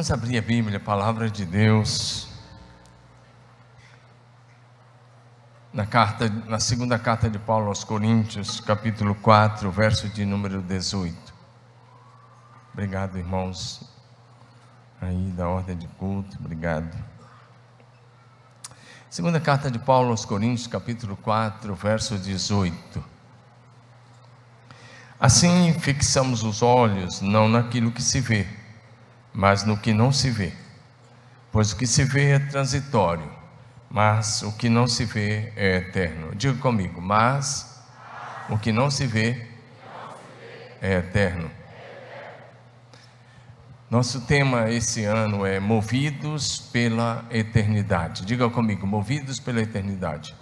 Vamos abrir a Bíblia, a palavra de Deus. Na, carta, na segunda carta de Paulo aos Coríntios, capítulo 4, verso de número 18. Obrigado, irmãos, aí da ordem de culto, obrigado. Segunda carta de Paulo aos Coríntios, capítulo 4, verso 18. Assim fixamos os olhos não naquilo que se vê, mas no que não se vê. Pois o que se vê é transitório, mas o que não se vê é eterno. Diga comigo, mas o que não se vê é eterno. Nosso tema esse ano é Movidos pela Eternidade. Diga comigo, Movidos pela Eternidade.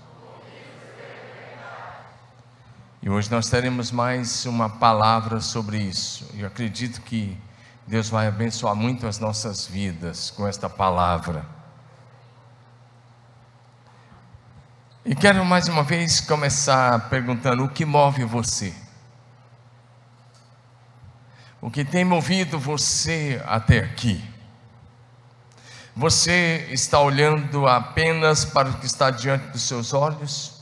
E hoje nós teremos mais uma palavra sobre isso. Eu acredito que Deus vai abençoar muito as nossas vidas com esta palavra. E quero mais uma vez começar perguntando: o que move você? O que tem movido você até aqui? Você está olhando apenas para o que está diante dos seus olhos?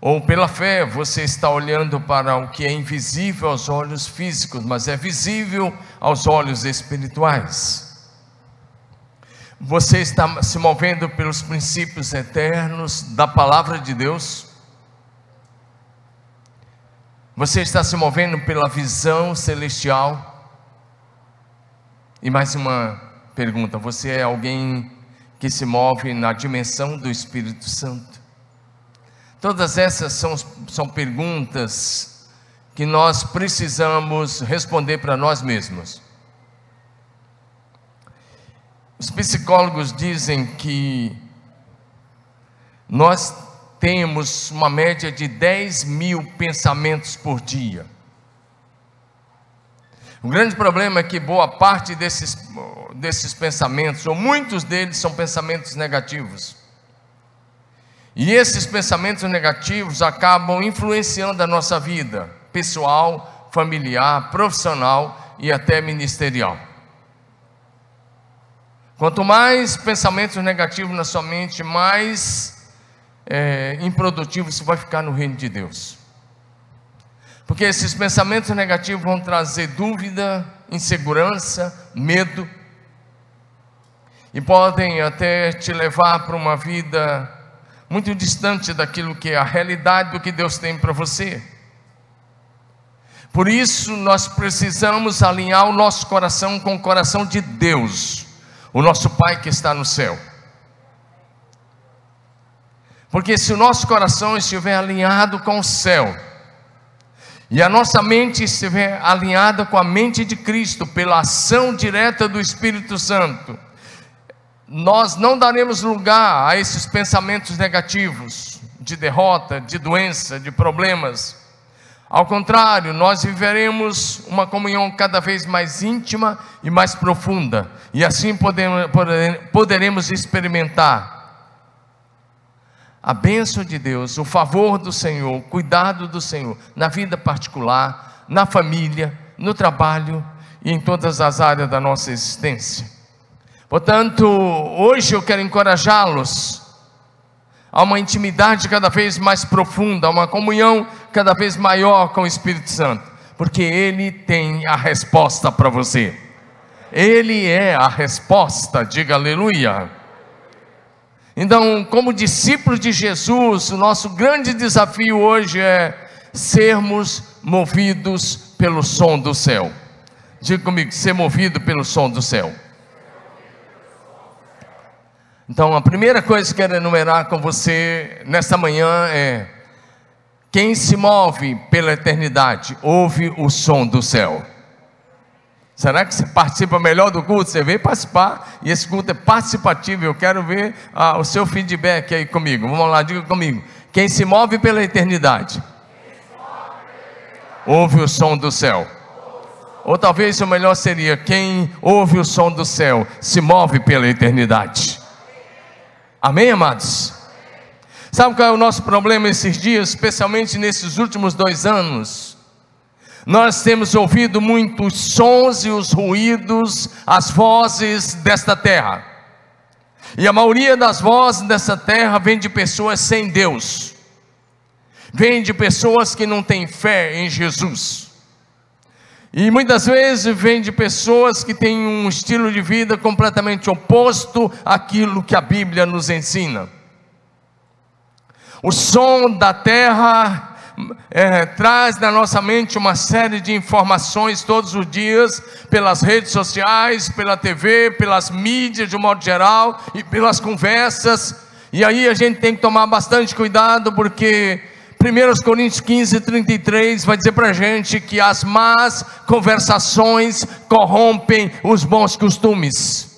Ou pela fé, você está olhando para o que é invisível aos olhos físicos, mas é visível aos olhos espirituais. Você está se movendo pelos princípios eternos da palavra de Deus. Você está se movendo pela visão celestial. E mais uma pergunta: você é alguém que se move na dimensão do Espírito Santo? Todas essas são, são perguntas que nós precisamos responder para nós mesmos. Os psicólogos dizem que nós temos uma média de 10 mil pensamentos por dia. O grande problema é que boa parte desses, desses pensamentos, ou muitos deles, são pensamentos negativos. E esses pensamentos negativos acabam influenciando a nossa vida pessoal, familiar, profissional e até ministerial. Quanto mais pensamentos negativos na sua mente, mais é, improdutivo você vai ficar no reino de Deus. Porque esses pensamentos negativos vão trazer dúvida, insegurança, medo, e podem até te levar para uma vida muito distante daquilo que é a realidade do que Deus tem para você. Por isso, nós precisamos alinhar o nosso coração com o coração de Deus, o nosso Pai que está no céu. Porque se o nosso coração estiver alinhado com o céu, e a nossa mente estiver alinhada com a mente de Cristo, pela ação direta do Espírito Santo, nós não daremos lugar a esses pensamentos negativos de derrota, de doença, de problemas. Ao contrário, nós viveremos uma comunhão cada vez mais íntima e mais profunda, e assim poderemos experimentar a bênção de Deus, o favor do Senhor, o cuidado do Senhor na vida particular, na família, no trabalho e em todas as áreas da nossa existência. Portanto, hoje eu quero encorajá-los a uma intimidade cada vez mais profunda, a uma comunhão cada vez maior com o Espírito Santo, porque Ele tem a resposta para você. Ele é a resposta, diga aleluia. Então, como discípulos de Jesus, o nosso grande desafio hoje é sermos movidos pelo som do céu. Diga comigo, ser movido pelo som do céu. Então, a primeira coisa que eu quero enumerar com você nesta manhã é: quem se move pela eternidade ouve o som do céu. Será que você participa melhor do culto? Você veio participar e esse culto é participativo. Eu quero ver ah, o seu feedback aí comigo. Vamos lá, diga comigo. Quem se move pela eternidade ouve o som do céu. Ou talvez o melhor seria: quem ouve o som do céu se move pela eternidade. Amém, amados? Sabe qual é o nosso problema esses dias, especialmente nesses últimos dois anos? Nós temos ouvido muitos sons e os ruídos, as vozes desta terra. E a maioria das vozes dessa terra vem de pessoas sem Deus, vem de pessoas que não têm fé em Jesus. E muitas vezes vem de pessoas que têm um estilo de vida completamente oposto àquilo que a Bíblia nos ensina. O som da terra é, traz na nossa mente uma série de informações todos os dias, pelas redes sociais, pela TV, pelas mídias de um modo geral e pelas conversas. E aí a gente tem que tomar bastante cuidado, porque 1 Coríntios 15, 33 vai dizer para a gente que as más conversações corrompem os bons costumes.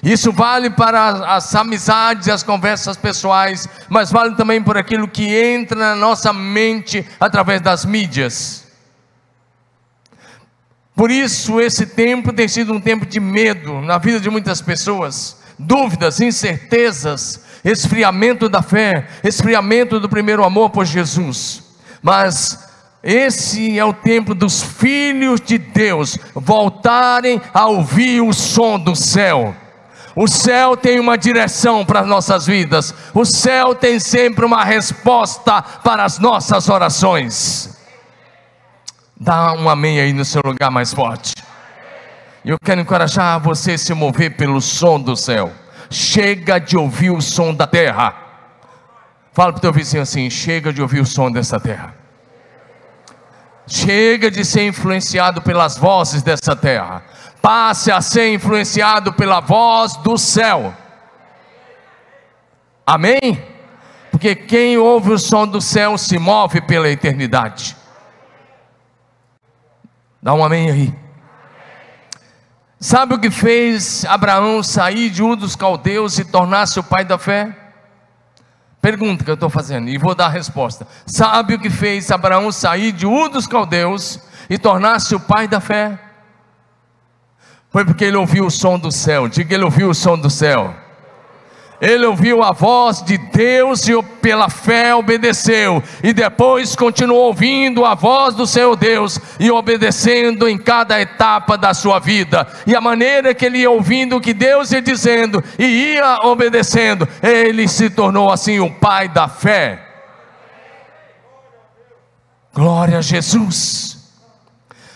Isso vale para as amizades e as conversas pessoais, mas vale também por aquilo que entra na nossa mente através das mídias. Por isso, esse tempo tem sido um tempo de medo na vida de muitas pessoas, dúvidas, incertezas, esfriamento da fé, esfriamento do primeiro amor por Jesus. Mas esse é o tempo dos filhos de Deus voltarem a ouvir o som do céu o céu tem uma direção para as nossas vidas. O céu tem sempre uma resposta para as nossas orações. Dá um amém aí no seu lugar mais forte. Eu quero encorajar você a se mover pelo som do céu. Chega de ouvir o som da terra. Fala para o teu vizinho assim: chega de ouvir o som dessa terra. Chega de ser influenciado pelas vozes dessa terra passe a ser influenciado pela voz do céu. Amém? Porque quem ouve o som do céu se move pela eternidade. Dá um amém aí. Sabe o que fez Abraão sair de um dos caldeus e tornar-se o pai da fé? Pergunta que eu estou fazendo e vou dar a resposta. Sabe o que fez Abraão sair de um dos caldeus e tornar-se o pai da fé? Foi porque ele ouviu o som do céu. Diga, ele ouviu o som do céu. Ele ouviu a voz de Deus e pela fé obedeceu. E depois continuou ouvindo a voz do seu Deus e obedecendo em cada etapa da sua vida. E a maneira que ele ia ouvindo o que Deus ia dizendo e ia obedecendo, ele se tornou assim o pai da fé. Glória a Jesus.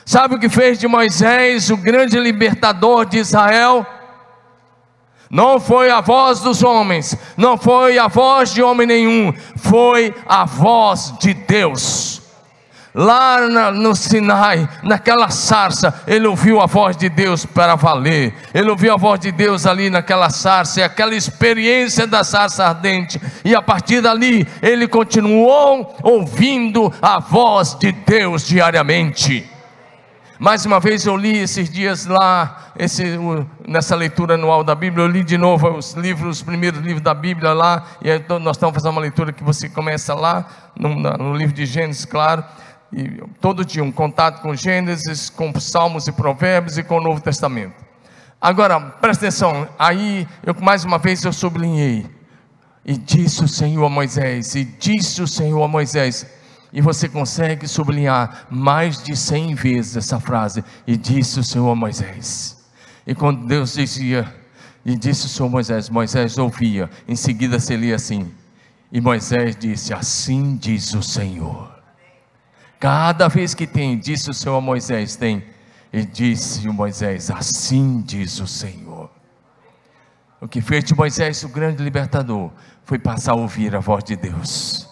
Sabe o que fez de Moisés o grande libertador de Israel? Não foi a voz dos homens, não foi a voz de homem nenhum, foi a voz de Deus. Lá no Sinai, naquela sarça, ele ouviu a voz de Deus para valer. Ele ouviu a voz de Deus ali naquela sarça, e aquela experiência da sarça ardente. E a partir dali, ele continuou ouvindo a voz de Deus diariamente. Mais uma vez eu li esses dias lá, esse, nessa leitura anual da Bíblia, eu li de novo os livros, os primeiros livros da Bíblia lá, e aí nós estamos fazendo uma leitura que você começa lá, no, no livro de Gênesis, claro, e todo dia um contato com Gênesis, com Salmos e Provérbios e com o Novo Testamento. Agora, presta atenção, aí eu mais uma vez eu sublinhei, e disse o Senhor a Moisés, e disse o Senhor a Moisés, e você consegue sublinhar mais de cem vezes essa frase. E disse o Senhor a Moisés. E quando Deus dizia, e disse o Senhor Moisés, Moisés ouvia. Em seguida se lia assim. E Moisés disse: Assim diz o Senhor. Cada vez que tem, disse o Senhor a Moisés, tem. E disse o Moisés: Assim diz o Senhor. O que fez de Moisés o grande libertador foi passar a ouvir a voz de Deus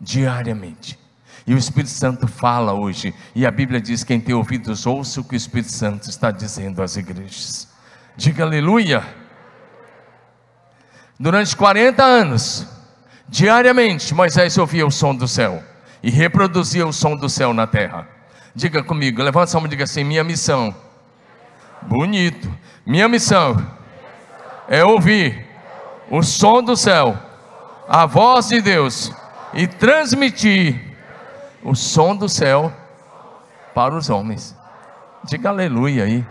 diariamente. E o Espírito Santo fala hoje, e a Bíblia diz: quem tem ouvidos, ouça o que o Espírito Santo está dizendo às igrejas. Diga aleluia. Durante 40 anos, diariamente, Moisés ouvia o som do céu e reproduzia o som do céu na terra. Diga comigo, levanta a mão e diga assim: minha missão. Bonito. Minha missão é ouvir o som do céu, a voz de Deus e transmitir o som do céu para os homens. Diga aleluia aí.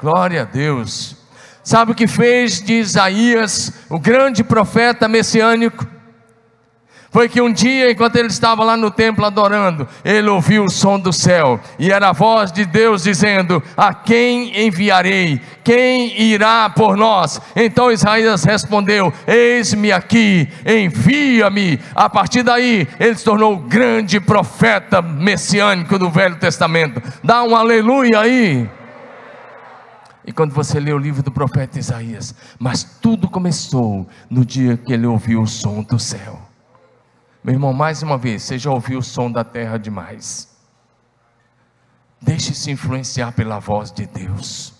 Glória a Deus. Sabe o que fez de Isaías, o grande profeta messiânico? Foi que um dia, enquanto ele estava lá no templo adorando, ele ouviu o som do céu, e era a voz de Deus dizendo: A quem enviarei? Quem irá por nós? Então Isaías respondeu: Eis-me aqui, envia-me. A partir daí, ele se tornou o grande profeta messiânico do Velho Testamento. Dá um aleluia aí. E quando você lê o livro do profeta Isaías, mas tudo começou no dia que ele ouviu o som do céu. Meu irmão, mais uma vez, você já ouviu o som da terra demais. Deixe-se influenciar pela voz de Deus,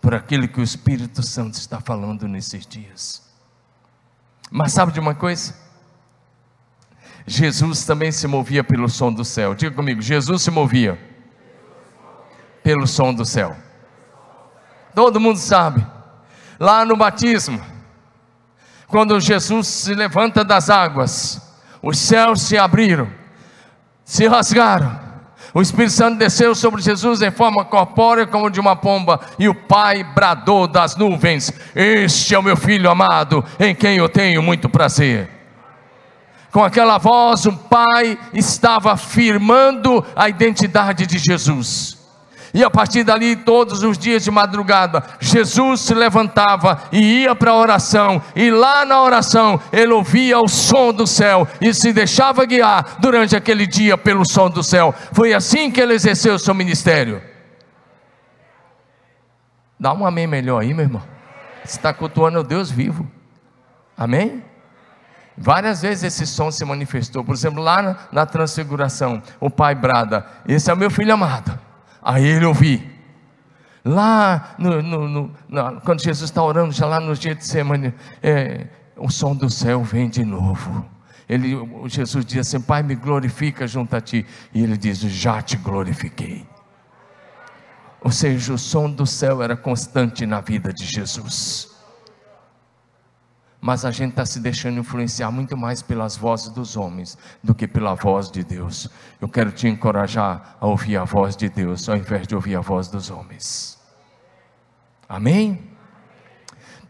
por aquilo que o Espírito Santo está falando nesses dias. Mas sabe de uma coisa? Jesus também se movia pelo som do céu. Diga comigo, Jesus se movia pelo som do céu. Todo mundo sabe. Lá no batismo, quando Jesus se levanta das águas, os céus se abriram, se rasgaram. O Espírito Santo desceu sobre Jesus em forma corpórea, como de uma pomba, e o Pai bradou das nuvens: Este é o meu filho amado, em quem eu tenho muito prazer. Com aquela voz, o Pai estava afirmando a identidade de Jesus. E a partir dali, todos os dias de madrugada, Jesus se levantava e ia para a oração. E lá na oração, ele ouvia o som do céu e se deixava guiar durante aquele dia pelo som do céu. Foi assim que ele exerceu o seu ministério. Dá um amém melhor aí, meu irmão. Você está cultuando o Deus vivo. Amém? Várias vezes esse som se manifestou. Por exemplo, lá na, na transfiguração, o pai brada: Esse é o meu filho amado Aí ele ouvi. Lá, no, no, no, quando Jesus está orando, já lá no dia de semana, é, o som do céu vem de novo. Ele, Jesus diz assim: Pai, me glorifica junto a ti. E ele diz: Já te glorifiquei. Ou seja, o som do céu era constante na vida de Jesus mas a gente está se deixando influenciar muito mais pelas vozes dos homens do que pela voz de Deus. Eu quero te encorajar a ouvir a voz de Deus ao invés de ouvir a voz dos homens. Amém?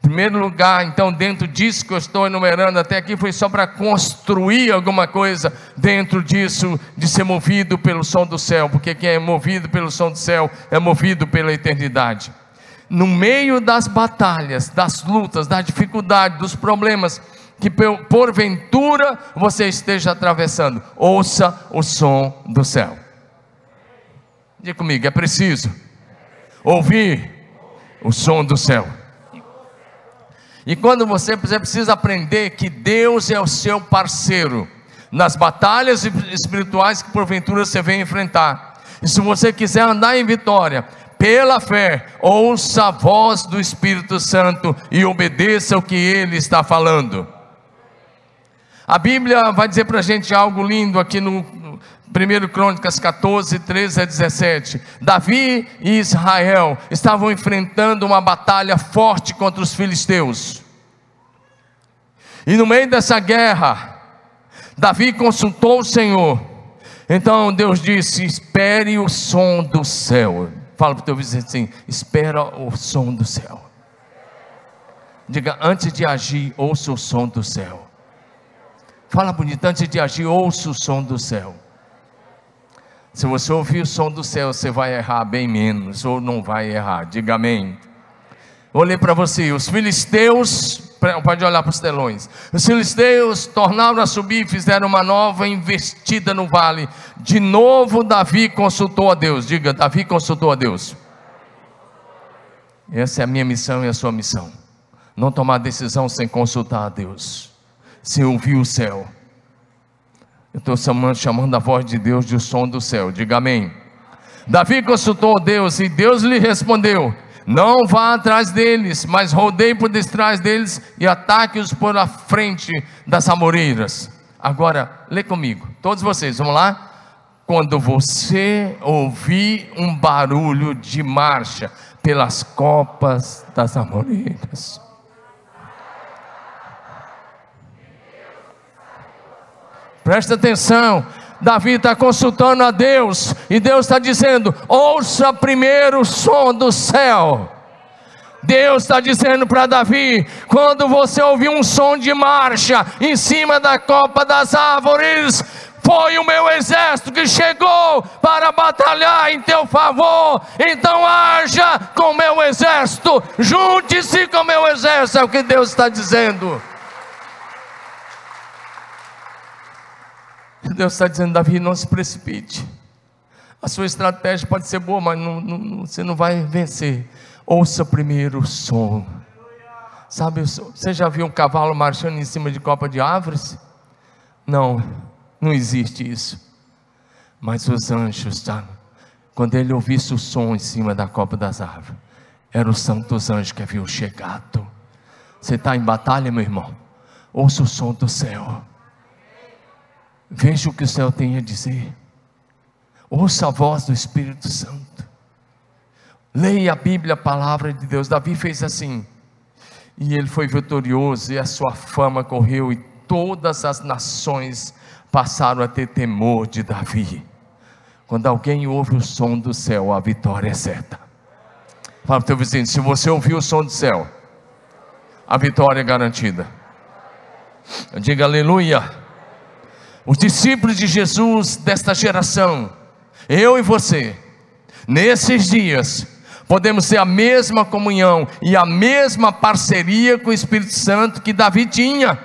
Primeiro lugar, então, dentro disso que eu estou enumerando até aqui, foi só para construir alguma coisa dentro disso, de ser movido pelo som do céu, porque quem é movido pelo som do céu é movido pela eternidade no meio das batalhas, das lutas, das dificuldades, dos problemas que porventura você esteja atravessando, ouça o som do céu. Diga comigo, é preciso ouvir o som do céu. E quando você, você precisa aprender que Deus é o seu parceiro nas batalhas espirituais que porventura você vem enfrentar. E se você quiser andar em vitória, pela fé, ouça a voz do Espírito Santo e obedeça o que ele está falando. A Bíblia vai dizer para a gente algo lindo aqui no 1 Crônicas 14, 13 a 17. Davi e Israel estavam enfrentando uma batalha forte contra os filisteus. E no meio dessa guerra, Davi consultou o Senhor. Então Deus disse: Espere o som do céu. Fala para o teu vizinho assim: espera o som do céu. Diga, antes de agir, ouça o som do céu. Fala bonito, antes de agir, ouça o som do céu. Se você ouvir o som do céu, você vai errar bem menos, ou não vai errar. Diga amém. Olhei para você, os filisteus pode olhar para os telões. Os filisteus tornaram a subir e fizeram uma nova investida no vale. De novo, Davi consultou a Deus. Diga, Davi consultou a Deus. Essa é a minha missão e a sua missão. Não tomar decisão sem consultar a Deus, sem ouvir o céu. Eu estou chamando, chamando a voz de Deus de som do céu. Diga amém. Davi consultou a Deus e Deus lhe respondeu: não vá atrás deles, mas rodeie por detrás deles e ataque-os por a frente das amoreiras. Agora, lê comigo, todos vocês, vamos lá? Quando você ouvir um barulho de marcha pelas copas das amoreiras. Presta atenção, Davi está consultando a Deus, e Deus está dizendo: ouça primeiro o som do céu. Deus está dizendo para Davi: quando você ouvir um som de marcha em cima da copa das árvores, foi o meu exército que chegou para batalhar em teu favor. Então haja com o meu exército, junte-se com o meu exército, é o que Deus está dizendo. Deus está dizendo, Davi, não se precipite. A sua estratégia pode ser boa, mas não, não, você não vai vencer. Ouça primeiro o som. Sabe, você já viu um cavalo marchando em cima de copa de árvores? Não, não existe isso. Mas os anjos, tá? quando ele ouvisse o som em cima da copa das árvores, eram os santos anjos que haviam chegado. Você está em batalha, meu irmão? Ouça o som do céu. Veja o que o céu tem a dizer. Ouça a voz do Espírito Santo. Leia a Bíblia, a palavra de Deus. Davi fez assim. E ele foi vitorioso, e a sua fama correu, e todas as nações passaram a ter temor de Davi. Quando alguém ouve o som do céu, a vitória é certa. Fala para o teu vizinho: se você ouvir o som do céu, a vitória é garantida. Diga aleluia. Os discípulos de Jesus desta geração, eu e você, nesses dias, podemos ter a mesma comunhão e a mesma parceria com o Espírito Santo que Davi tinha.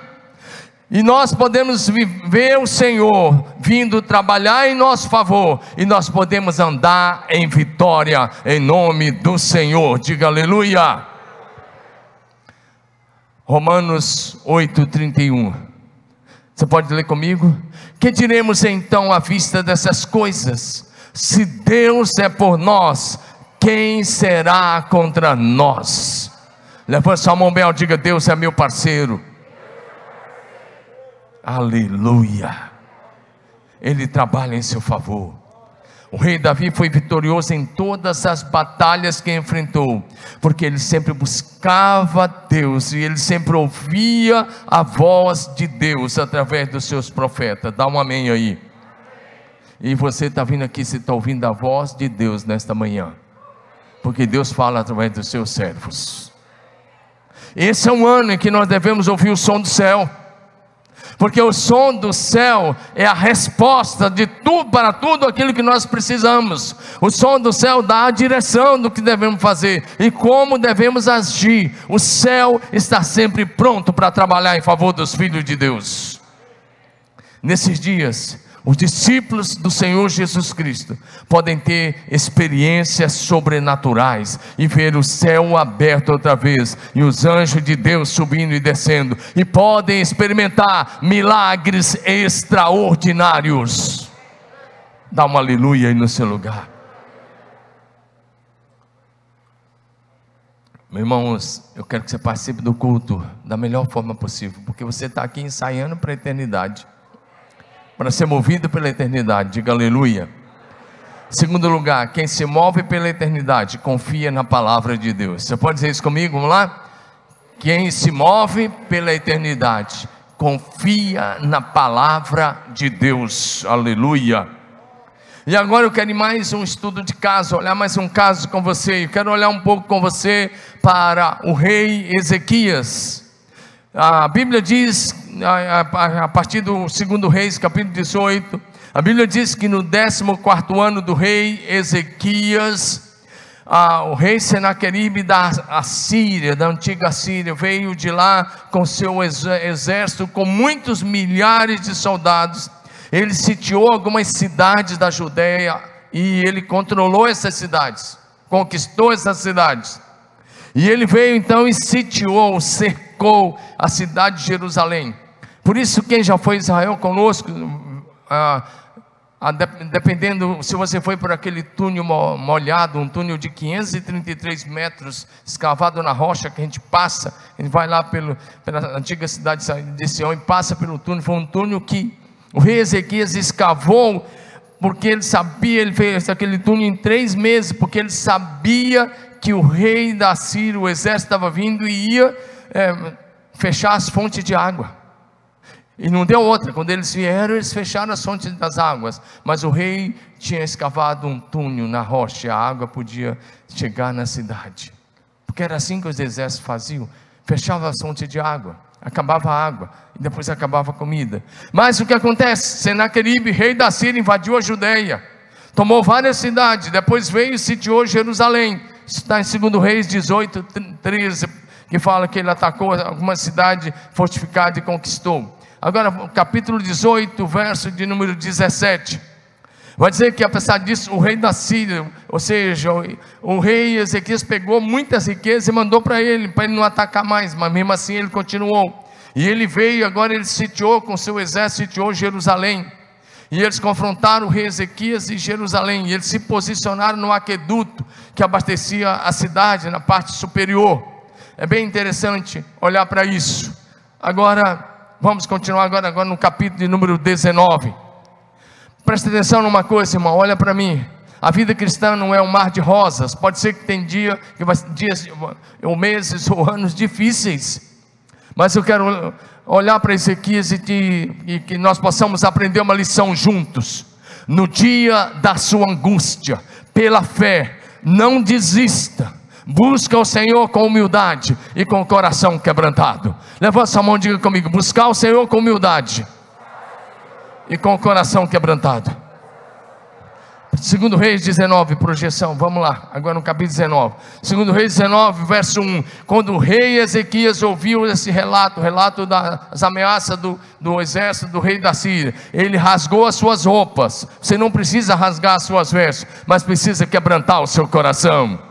E nós podemos ver o Senhor vindo trabalhar em nosso favor, e nós podemos andar em vitória em nome do Senhor. Diga aleluia. Romanos 8:31. Você pode ler comigo? Que diremos então à vista dessas coisas? Se Deus é por nós, quem será contra nós? Levante sua mão bem diga: Deus é meu parceiro. Aleluia. Ele trabalha em seu favor. O rei Davi foi vitorioso em todas as batalhas que enfrentou, porque ele sempre buscava Deus e ele sempre ouvia a voz de Deus através dos seus profetas. Dá um amém aí. E você está vindo aqui, você está ouvindo a voz de Deus nesta manhã, porque Deus fala através dos seus servos. Esse é um ano em que nós devemos ouvir o som do céu porque o som do céu é a resposta de tudo para tudo aquilo que nós precisamos. O som do céu dá a direção do que devemos fazer e como devemos agir. O céu está sempre pronto para trabalhar em favor dos filhos de Deus. Nesses dias, os discípulos do Senhor Jesus Cristo podem ter experiências sobrenaturais e ver o céu aberto outra vez e os anjos de Deus subindo e descendo, e podem experimentar milagres extraordinários. Dá uma aleluia aí no seu lugar. Meus irmãos, eu quero que você participe do culto da melhor forma possível, porque você está aqui ensaiando para a eternidade para ser movido pela eternidade. Diga aleluia. Segundo lugar, quem se move pela eternidade confia na palavra de Deus. Você pode dizer isso comigo? Vamos lá? Quem se move pela eternidade confia na palavra de Deus. Aleluia. E agora eu quero mais um estudo de caso, olhar mais um caso com você. Eu quero olhar um pouco com você para o rei Ezequias. A Bíblia diz, a, partir do 2 Reis, capítulo 18, a Bíblia diz que no 14 ano do rei Ezequias, o rei Senaqueribe da Assíria, da antiga Síria, veio de lá com seu exército, com muitos milhares de soldados. Ele sitiou algumas cidades da Judéia e ele controlou essas cidades, conquistou essas cidades. E ele veio então e sitiou, cercou a cidade de Jerusalém. Por isso, quem já foi Israel conosco, ah, ah, dependendo se você foi por aquele túnel molhado, um túnel de 533 metros, escavado na rocha que a gente passa, a gente vai lá pelo, pela antiga cidade de Sião e passa pelo túnel. Foi um túnel que o rei Ezequias escavou, porque ele sabia, ele fez aquele túnel em três meses, porque ele sabia que o rei da Síria, o exército estava vindo e ia é, fechar as fontes de água. E não deu outra, quando eles vieram, eles fecharam as fontes das águas, mas o rei tinha escavado um túnel na rocha, e a água podia chegar na cidade, porque era assim que os exércitos faziam: fechava a fonte de água, acabava a água, e depois acabava a comida. Mas o que acontece? Senaqueribe, rei da Síria, invadiu a Judéia, tomou várias cidades, depois veio e sitiou Jerusalém. Isso está em 2 Reis 18, 13, que fala que ele atacou alguma cidade fortificada e conquistou. Agora, capítulo 18, verso de número 17. Vai dizer que apesar disso, o rei da Síria, ou seja, o, rei Ezequias pegou muitas riquezas e mandou para ele, para ele não atacar mais, mas mesmo assim ele continuou. E ele veio, agora ele sitiou com seu exército, sitiou Jerusalém. E eles confrontaram o rei Ezequias e Jerusalém. E eles se posicionaram no aqueduto que abastecia a cidade, na parte superior. É bem interessante olhar para isso. Agora, vamos continuar agora, agora no capítulo de número 19. Presta atenção numa coisa, irmão, olha para mim. A vida cristã não é um mar de rosas. Pode ser que tem dia, que vai, dias, ou meses ou anos difíceis. Mas eu quero olhar para Ezequias e, te, e que nós possamos aprender uma lição juntos. No dia da sua angústia, pela fé, não desista. Busca o Senhor com humildade e com o coração quebrantado. Levanta sua mão e diga comigo: buscar o Senhor com humildade e com o coração quebrantado. Segundo Reis 19, projeção, vamos lá, agora no capítulo 19. Segundo Reis 19, verso 1. Quando o rei Ezequias ouviu esse relato, o relato das ameaças do, do exército do rei da Síria, ele rasgou as suas roupas. Você não precisa rasgar as suas vestes, mas precisa quebrantar o seu coração.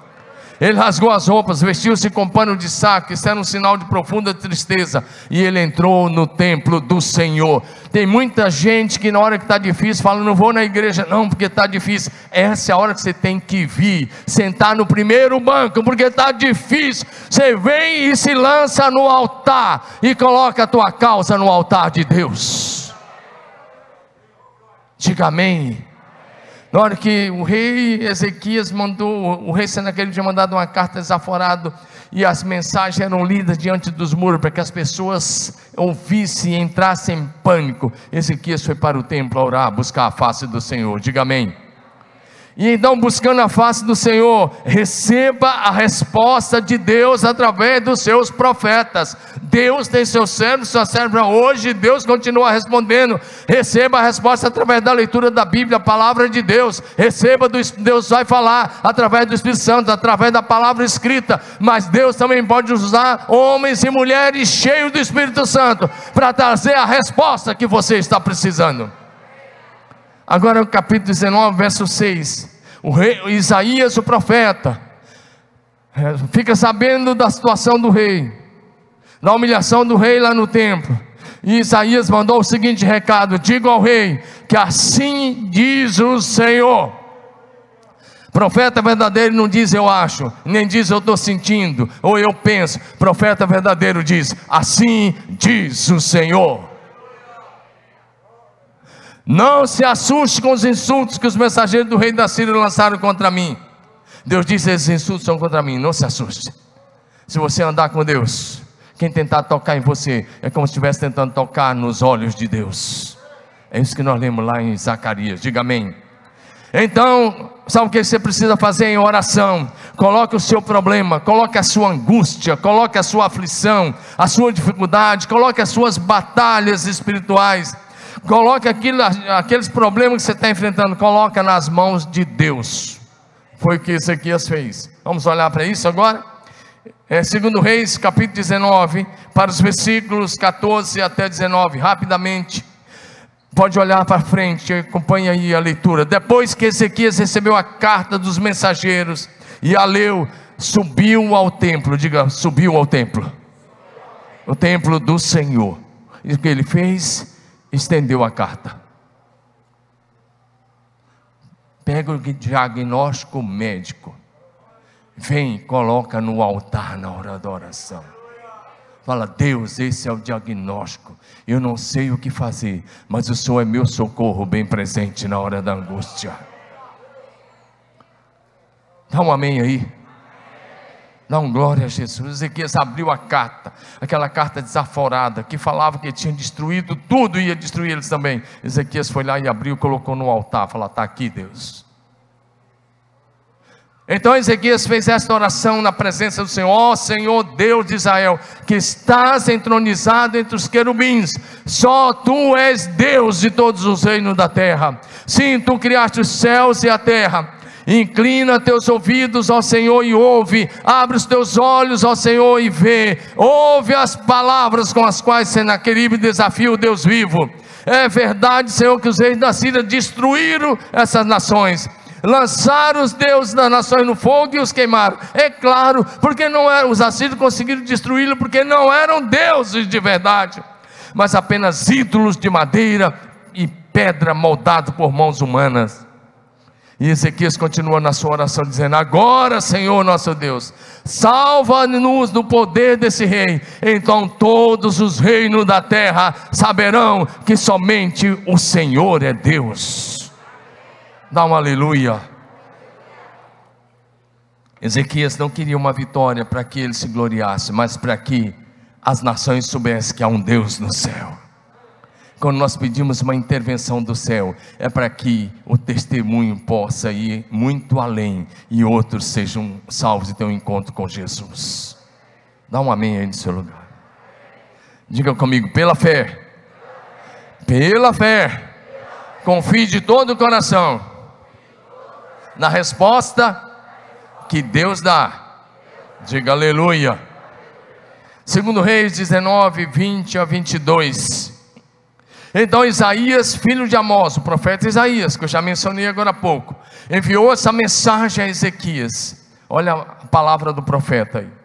Ele rasgou as roupas, vestiu-se com pano de saco, isso era um sinal de profunda tristeza, e ele entrou no templo do Senhor. Tem muita gente que na hora que está difícil fala: Não vou na igreja, não, porque está difícil. Essa é a hora que você tem que vir, sentar no primeiro banco, porque está difícil. Você vem e se lança no altar e coloca a tua causa no altar de Deus. Diga amém. Na hora que o rei Ezequias mandou, o rei Senaqueribe tinha mandado uma carta desaforado e as mensagens eram lidas diante dos muros para que as pessoas ouvissem e entrassem em pânico. Ezequias foi para o templo orar, buscar a face do Senhor. Diga amém. E então, buscando a face do Senhor, receba a resposta de Deus através dos seus profetas. Deus tem seu servo, sua serva hoje, Deus continua respondendo. Receba a resposta através da leitura da Bíblia, a palavra de Deus. Receba, do, Deus vai falar através do Espírito Santo, através da palavra escrita. Mas Deus também pode usar homens e mulheres cheios do Espírito Santo para trazer a resposta que você está precisando. Agora o capítulo 19, verso 6. O rei Isaías, o profeta, é, fica sabendo da situação do rei, da humilhação do rei lá no templo. E Isaías mandou o seguinte recado: diga ao rei que assim diz o Senhor. Profeta verdadeiro não diz eu acho, nem diz eu estou sentindo, ou eu penso. Profeta verdadeiro diz: assim diz o Senhor. Não se assuste com os insultos que os mensageiros do rei da Síria lançaram contra mim. Deus disse: esses insultos são contra mim. Não se assuste. Se você andar com Deus, quem tentar tocar em você é como se estivesse tentando tocar nos olhos de Deus. É isso que nós lemos lá em Zacarias. Diga amém. Então, sabe o que você precisa fazer em oração? Coloque o seu problema, coloque a sua angústia, coloque a sua aflição, a sua dificuldade, coloque as suas batalhas espirituais Coloque aquilo, aqueles problemas que você está enfrentando, coloca nas mãos de Deus. Foi o que Ezequias fez. Vamos olhar para isso agora? É, segundo Reis, capítulo 19, para os versículos 14 até 19, rapidamente. Pode olhar para frente, acompanhe aí a leitura. Depois que Ezequias recebeu a carta dos mensageiros e a leu, subiu ao templo. Diga, subiu ao templo. O templo do Senhor. E o que ele fez? Estendeu a carta. Pega o diagnóstico médico, vem coloca no altar na hora da oração. Fala, Deus, esse é o diagnóstico. Eu não sei o que fazer, mas o Senhor é meu socorro bem presente na hora da angústia. Dá um amém aí. Um glória a Jesus. Ezequias abriu a carta, aquela carta desaforada, que falava que tinha destruído tudo e ia destruir eles também. Ezequias foi lá e abriu, colocou no altar, falou: Está aqui, Deus. Então Ezequias fez esta oração na presença do Senhor: Ó oh, Senhor Deus de Israel, que estás entronizado entre os querubins, só tu és Deus de todos os reinos da terra. Sim, tu criaste os céus e a terra. Inclina teus ouvidos ao Senhor e ouve, abre os teus olhos ao Senhor e vê, ouve as palavras com as quais Senaqueribe desafia o Deus vivo. É verdade, Senhor, que os reis da Síria destruíram essas nações lançaram os deuses das nações no fogo e os queimaram. É claro, porque não eram, os assírios conseguiram destruí-lo porque não eram deuses de verdade, mas apenas ídolos de madeira e pedra moldado por mãos humanas. E Ezequias continua na sua oração dizendo: Agora, Senhor nosso Deus, salva-nos do poder desse rei. Então todos os reinos da terra saberão que somente o Senhor é Deus. Dá um aleluia. Ezequias não queria uma vitória para que ele se gloriasse, mas para que as nações soubessem que há um Deus no céu. Quando nós pedimos uma intervenção do céu, é para que o testemunho possa ir muito além e outros sejam salvos e tenham um encontro com Jesus. Dá um amém aí no seu lugar. Diga comigo, pela fé. Pela fé. Confie de todo o coração na resposta que Deus dá. Diga aleluia. Segundo Reis 19, 20 a 22. Então Isaías, filho de Amós, o profeta Isaías, que eu já mencionei agora há pouco, enviou essa mensagem a Ezequias. Olha a palavra do profeta aí.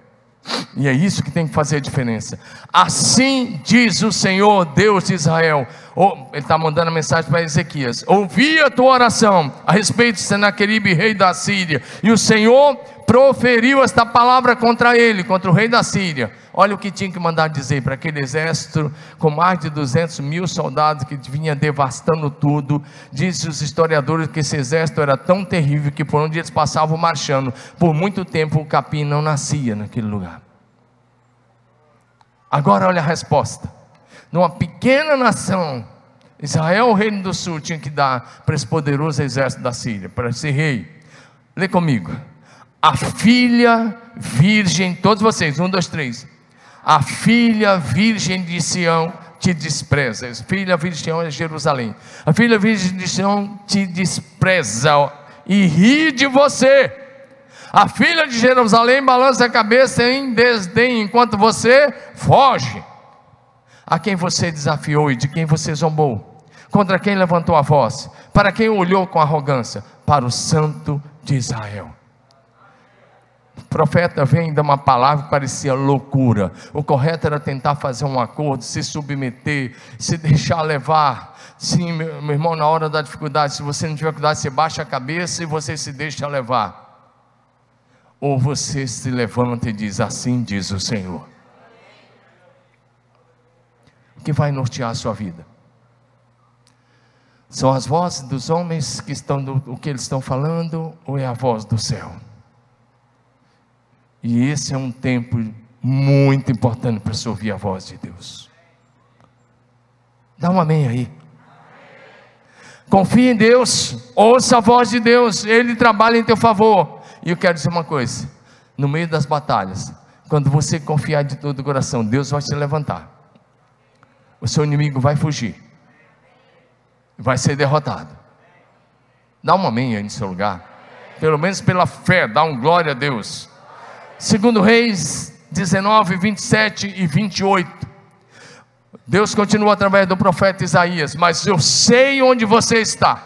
E é isso que tem que fazer a diferença. Assim diz o Senhor, Deus de Israel. ele está mandando a mensagem para Ezequias: Ouvi a tua oração a respeito de Senaqueribe, rei da Síria, e o Senhor proferiu esta palavra contra ele, contra o rei da Síria. Olha o que tinha que mandar dizer para aquele exército com mais de 200 mil soldados que vinha devastando tudo. Dizem os historiadores que esse exército era tão terrível que por onde eles passavam marchando, por muito tempo o capim não nascia naquele lugar. Agora olha a resposta. Numa pequena nação, Israel, o reino do sul, tinha que dar para esse poderoso exército da Síria, para esse rei. Lê comigo. A filha virgem, todos vocês, um, dois, três a filha virgem de Sião te despreza. Filha virgem de Sião é Jerusalém. A filha virgem de Sião te despreza e ri de você. A filha de Jerusalém balança a cabeça em desdém, enquanto você foge. A quem você desafiou e de quem você zombou? Contra quem levantou a voz? Para quem olhou com arrogância? Para o Santo de Israel. O profeta vem dar uma palavra que parecia loucura. O correto era tentar fazer um acordo, se submeter, se deixar levar. Sim, meu, meu irmão, na hora da dificuldade, se você não tiver cuidado, você baixa a cabeça e você se deixa levar. Ou você se levanta e diz: Assim diz o Senhor. O que vai nortear a sua vida? São as vozes dos homens que estão do, o que eles estão falando ou é a voz do céu? E esse é um tempo muito importante para se ouvir a voz de Deus. Dá um amém aí. Confie em Deus, ouça a voz de Deus, Ele trabalha em teu favor. E eu quero dizer uma coisa: no meio das batalhas, quando você confiar de todo o coração, Deus vai se levantar. O seu inimigo vai fugir, vai ser derrotado. Dá um amém aí no seu lugar, pelo menos pela fé, dá um glória a Deus. Segundo Reis 19, 27 e 28. Deus continua através do profeta Isaías, mas eu sei onde você está.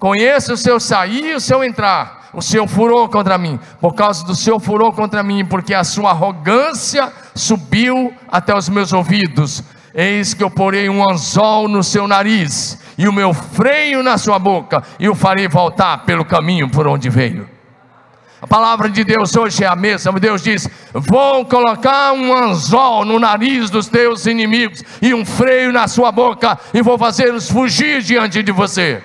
Conheço o seu sair e o seu entrar, o seu furor contra mim, por causa do seu furor contra mim, porque a sua arrogância subiu até os meus ouvidos. Eis que eu porei um anzol no seu nariz e o meu freio na sua boca, e o farei voltar pelo caminho por onde veio. A palavra de Deus hoje é a mesma. Deus diz: Vou colocar um anzol no nariz dos teus inimigos e um freio na sua boca, e vou fazê-los fugir diante de você.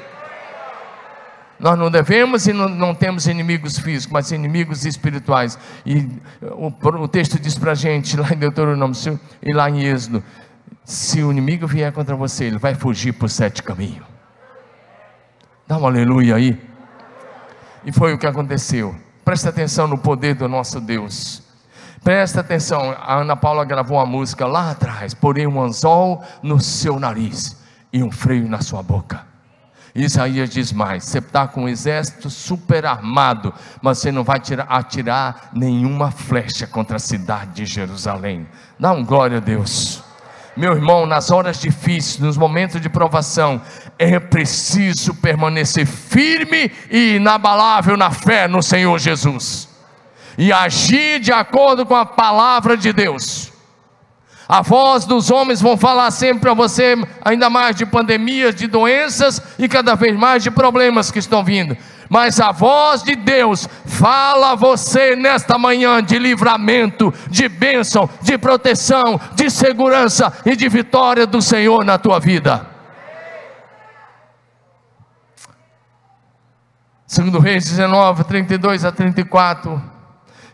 Nós não devemos e não, não, temos inimigos físicos, mas inimigos espirituais. E o, o texto diz para a gente, lá em Deuteronômio e lá em Êxodo: se o inimigo vier contra você, ele vai fugir por sete caminhos. Dá um aleluia aí. E foi o que aconteceu Presta atenção no poder do nosso Deus. Presta atenção, a Ana Paula gravou uma música lá atrás, porém um anzol no seu nariz e um freio na sua boca. Isaías diz mais: você está com um exército super armado, mas você não vai tirar, atirar nenhuma flecha contra a cidade de Jerusalém. Dá um glória a Deus. Meu irmão, nas horas difíceis, nos momentos de provação, é preciso permanecer firme e inabalável na fé no Senhor Jesus e agir de acordo com a palavra de Deus. A voz dos homens vão falar sempre para você, ainda mais de pandemias, de doenças e cada vez mais de problemas que estão vindo. Mas a voz de Deus fala a você nesta manhã de livramento, de bênção, de proteção, de segurança e de vitória do Senhor na tua vida. Segundo Reis 19, 32 a 34.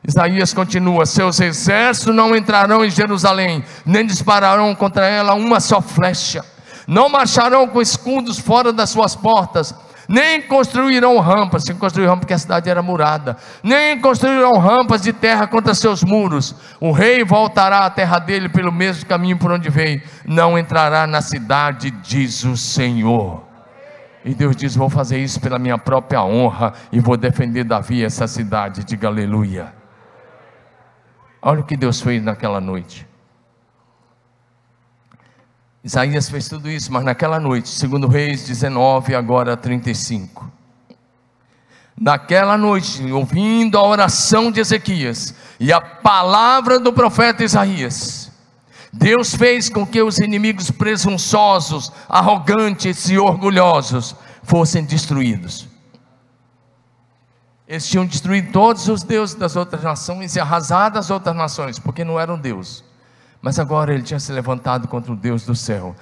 Isaías continua: Seus exércitos não entrarão em Jerusalém, nem dispararão contra ela uma só flecha, não marcharão com escudos fora das suas portas, nem construirão rampas, se construir rampas porque a cidade era murada, nem construirão rampas de terra contra seus muros. O rei voltará à terra dele pelo mesmo caminho por onde veio, não entrará na cidade, diz o Senhor. E Deus diz: Vou fazer isso pela minha própria honra e vou defender Davi essa cidade. Diga aleluia. Olha o que Deus fez naquela noite. Isaías fez tudo isso, mas naquela noite, segundo Reis 19, agora 35. Naquela noite, ouvindo a oração de Ezequias e a palavra do profeta Isaías, Deus fez com que os inimigos presunçosos, arrogantes e orgulhosos fossem destruídos. Eles tinham destruído todos os deuses das outras nações e arrasado as outras nações, porque não eram Deus. Mas agora ele tinha se levantado contra o Deus do céu.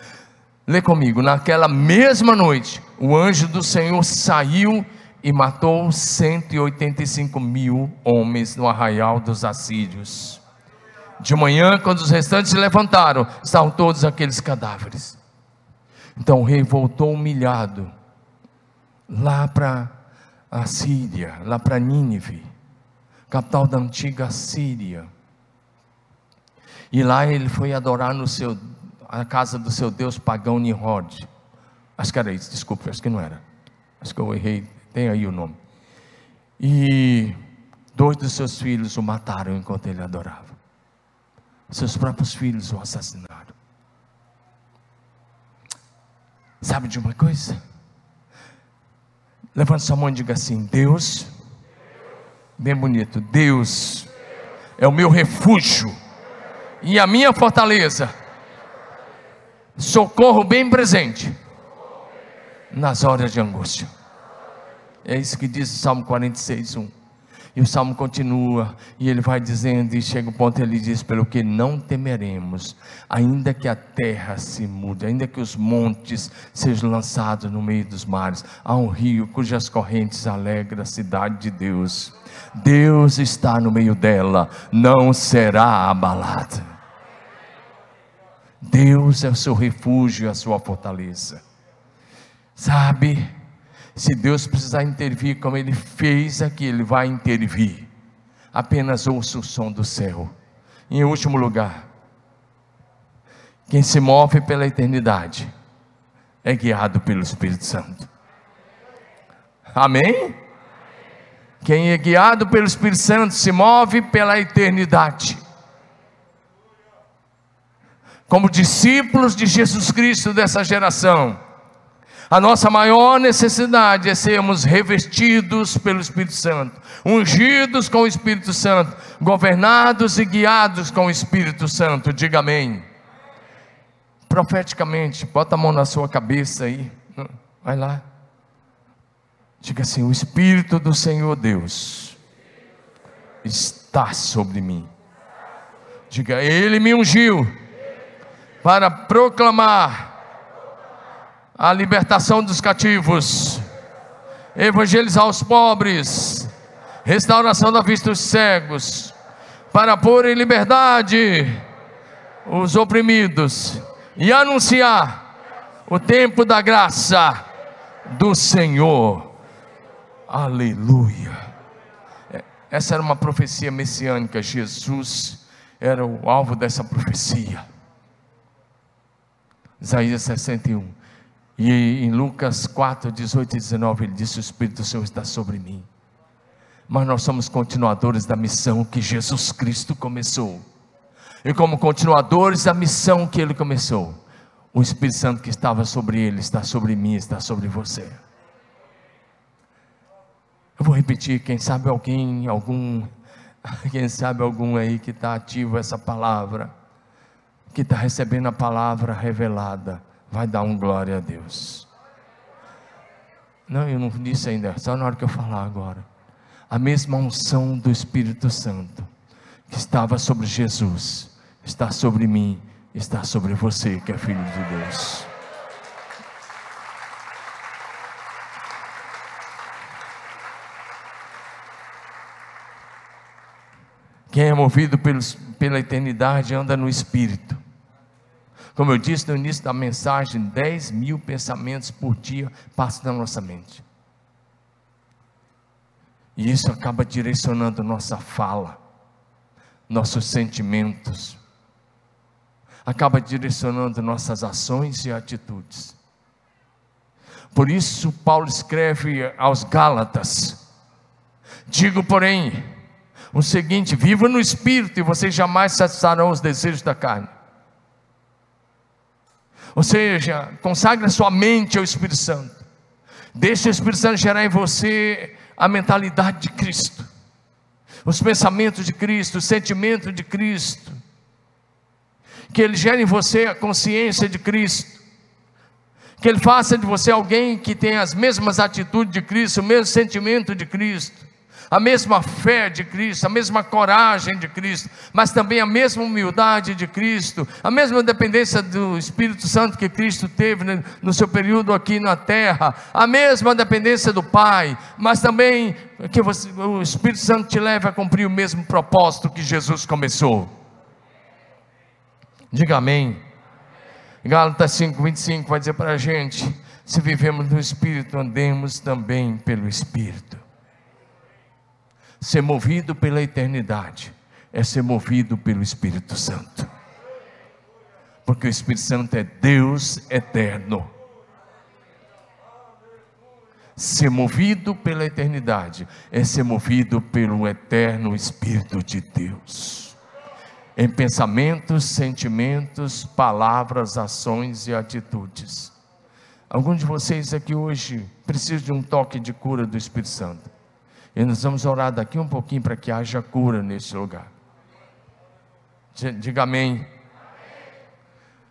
Lê comigo, naquela mesma noite, o anjo do Senhor saiu e matou 185 mil homens no arraial dos assírios. De manhã, quando os restantes se levantaram, estavam todos aqueles cadáveres. Então o rei voltou humilhado lá para a Síria, lá para Nínive, capital da antiga Síria. E lá ele foi adorar no seu, a casa do seu deus pagão Nimrod. Acho que era isso, desculpe, acho que não era. Acho que eu errei, tem aí o nome. E dois dos seus filhos o mataram enquanto ele adorava. Seus próprios filhos o assassinaram. Sabe de uma coisa? Levante sua mão e diga assim: Deus, bem bonito, Deus é o meu refúgio e a minha fortaleza, socorro bem presente nas horas de angústia. É isso que diz o Salmo 46, 1. E o salmo continua, e ele vai dizendo, e chega o ponto ele diz: Pelo que não temeremos, ainda que a terra se mude, ainda que os montes sejam lançados no meio dos mares, há um rio cujas correntes alegram a cidade de Deus. Deus está no meio dela, não será abalada. Deus é o seu refúgio a sua fortaleza. Sabe? Se Deus precisar intervir como Ele fez aqui, Ele vai intervir. Apenas ouça o som do céu. Em último lugar, quem se move pela eternidade é guiado pelo Espírito Santo. Amém? Quem é guiado pelo Espírito Santo se move pela eternidade. Como discípulos de Jesus Cristo dessa geração, a nossa maior necessidade é sermos revestidos pelo Espírito Santo, ungidos com o Espírito Santo, governados e guiados com o Espírito Santo. Diga amém. Profeticamente, bota a mão na sua cabeça aí. Vai lá. Diga assim: O Espírito do Senhor Deus está sobre mim. Diga, Ele me ungiu para proclamar a libertação dos cativos, evangelizar os pobres, restauração da vista dos cegos, para pôr em liberdade os oprimidos e anunciar o tempo da graça do Senhor. Aleluia. essa era uma profecia messiânica, Jesus era o alvo dessa profecia. Isaías 61. E em Lucas 4, 18 e 19, ele disse: O Espírito do Senhor está sobre mim. Mas nós somos continuadores da missão que Jesus Cristo começou. E como continuadores da missão que ele começou, o Espírito Santo que estava sobre ele está sobre mim, está sobre você. Eu vou repetir, quem sabe alguém, algum, quem sabe algum aí que está ativo essa palavra, que está recebendo a palavra revelada, vai dar um glória a Deus. Não, eu não disse ainda, só na hora que eu falar agora. A mesma unção do Espírito Santo que estava sobre Jesus, está sobre mim, está sobre você que é filho de Deus. Quem é movido pelos, pela eternidade anda no Espírito. Como eu disse no início da mensagem, 10 mil pensamentos por dia passam na nossa mente. E isso acaba direcionando nossa fala, nossos sentimentos, acaba direcionando nossas ações e atitudes. Por isso, Paulo escreve aos Gálatas: Digo, porém, o seguinte: viva no espírito e vocês jamais satisfarão os desejos da carne. Ou seja, consagre a sua mente ao Espírito Santo. Deixe o Espírito Santo gerar em você a mentalidade de Cristo, os pensamentos de Cristo, o sentimento de Cristo. Que Ele gere em você a consciência de Cristo. Que Ele faça de você alguém que tem as mesmas atitudes de Cristo, o mesmo sentimento de Cristo a mesma fé de Cristo, a mesma coragem de Cristo, mas também a mesma humildade de Cristo, a mesma dependência do Espírito Santo que Cristo teve no seu período aqui na terra, a mesma dependência do Pai, mas também que você, o Espírito Santo te leve a cumprir o mesmo propósito que Jesus começou. Diga amém. Gálatas 5, 25 vai dizer para a gente: se vivemos no Espírito, andemos também pelo Espírito. Ser movido pela eternidade é ser movido pelo Espírito Santo. Porque o Espírito Santo é Deus eterno. Ser movido pela eternidade é ser movido pelo eterno Espírito de Deus. Em pensamentos, sentimentos, palavras, ações e atitudes. Alguns de vocês aqui hoje precisam de um toque de cura do Espírito Santo. E nós vamos orar daqui um pouquinho para que haja cura nesse lugar. Diga amém.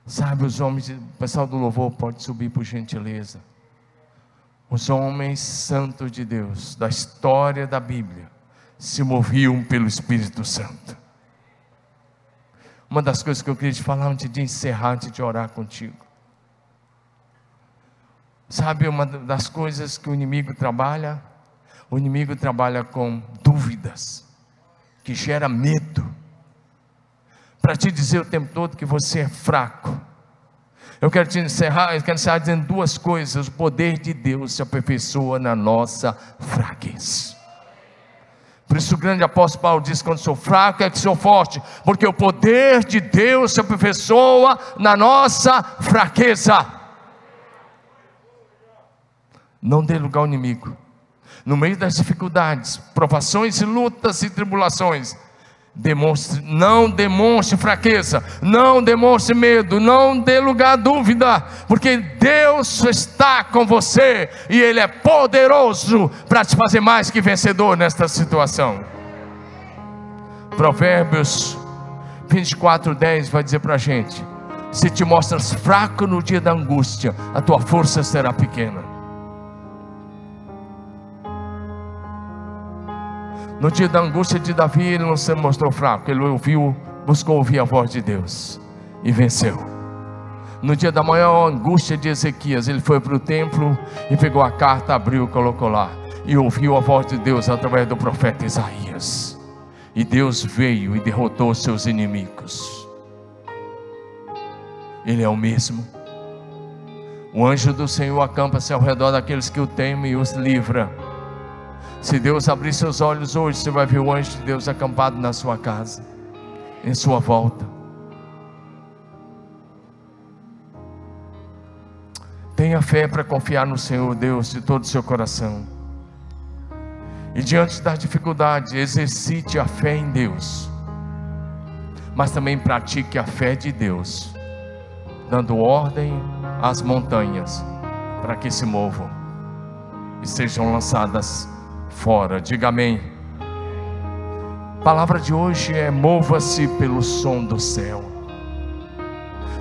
Sabe, os homens, o pessoal do louvor pode subir por gentileza. Os homens santos de Deus, da história da Bíblia, se moviam pelo Espírito Santo. Uma das coisas que eu queria te falar antes de encerrar, antes de orar contigo. Sabe, uma das coisas que o inimigo trabalha o inimigo trabalha com dúvidas, que gera medo, para te dizer o tempo todo que você é fraco. Eu quero te encerrar, eu quero encerrar dizendo duas coisas: o poder de Deus se aperfeiçoa na nossa fraqueza. Por isso o grande apóstolo Paulo diz: quando sou fraco é que sou forte, porque o poder de Deus se aperfeiçoa na nossa fraqueza. Não dê lugar ao inimigo no meio das dificuldades, provações e lutas e tribulações, demonstre, não demonstre fraqueza, não demonstre medo, não dê lugar à dúvida, porque Deus está com você e Ele é poderoso para te fazer mais que vencedor nesta situação. Provérbios 24, 10 vai dizer para a gente: se te mostras fraco no dia da angústia, a tua força será pequena. No dia da angústia de Davi, ele não se mostrou fraco, ele ouviu, buscou ouvir a voz de Deus e venceu. No dia da maior angústia de Ezequias, ele foi para o templo e pegou a carta, abriu e colocou lá. E ouviu a voz de Deus através do profeta Isaías. E Deus veio e derrotou seus inimigos. Ele é o mesmo. O anjo do Senhor acampa-se ao redor daqueles que o temem e os livra Se Deus abrir seus olhos hoje, você vai ver o anjo de Deus acampado na sua casa, em sua volta. Tenha fé para confiar no Senhor Deus de todo o seu coração. E diante das dificuldades, exercite a fé em Deus. Mas também pratique a fé de Deus, dando ordem às montanhas para que se movam e sejam lançadas fora. Diga amém. A palavra de hoje é: mova-se pelo som do céu,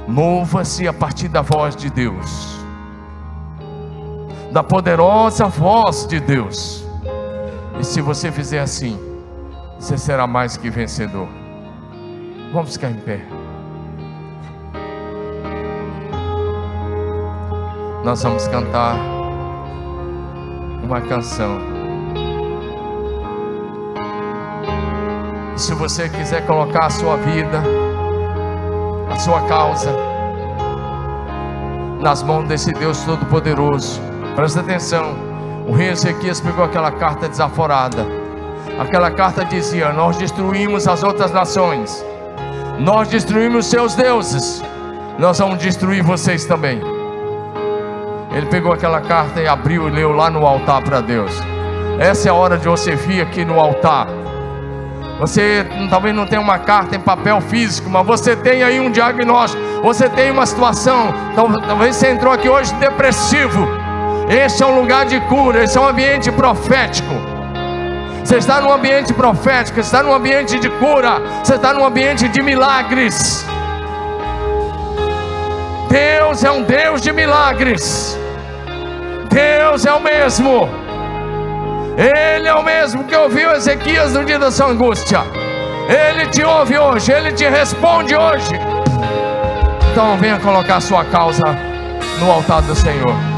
mova-se a partir da voz de Deus, da poderosa voz de Deus. E se você fizer assim, você será mais que vencedor. Vamos ficar em pé. Nós vamos cantar uma canção. Se você quiser colocar a sua vida, a sua causa, nas mãos desse Deus Todo-Poderoso, presta atenção. O rei Ezequias pegou aquela carta desaforada. Aquela carta dizia: Nós destruímos as outras nações, nós destruímos seus deuses, nós vamos destruir vocês também. Ele pegou aquela carta e abriu e leu lá no altar para Deus. Essa é a hora de você vir aqui no altar. Você talvez não tenha uma carta em papel físico, mas você tem aí um diagnóstico. Você tem uma situação. Talvez você entrou aqui hoje depressivo. Esse é um lugar de cura, esse é um ambiente profético. Você está num ambiente profético, você está num ambiente de cura, você está num ambiente de milagres. Deus é um Deus de milagres. Deus é o mesmo. Ele é o mesmo que ouviu Ezequias no dia da sua angústia. Ele te ouve hoje, ele te responde hoje. Então venha colocar sua causa no altar do Senhor.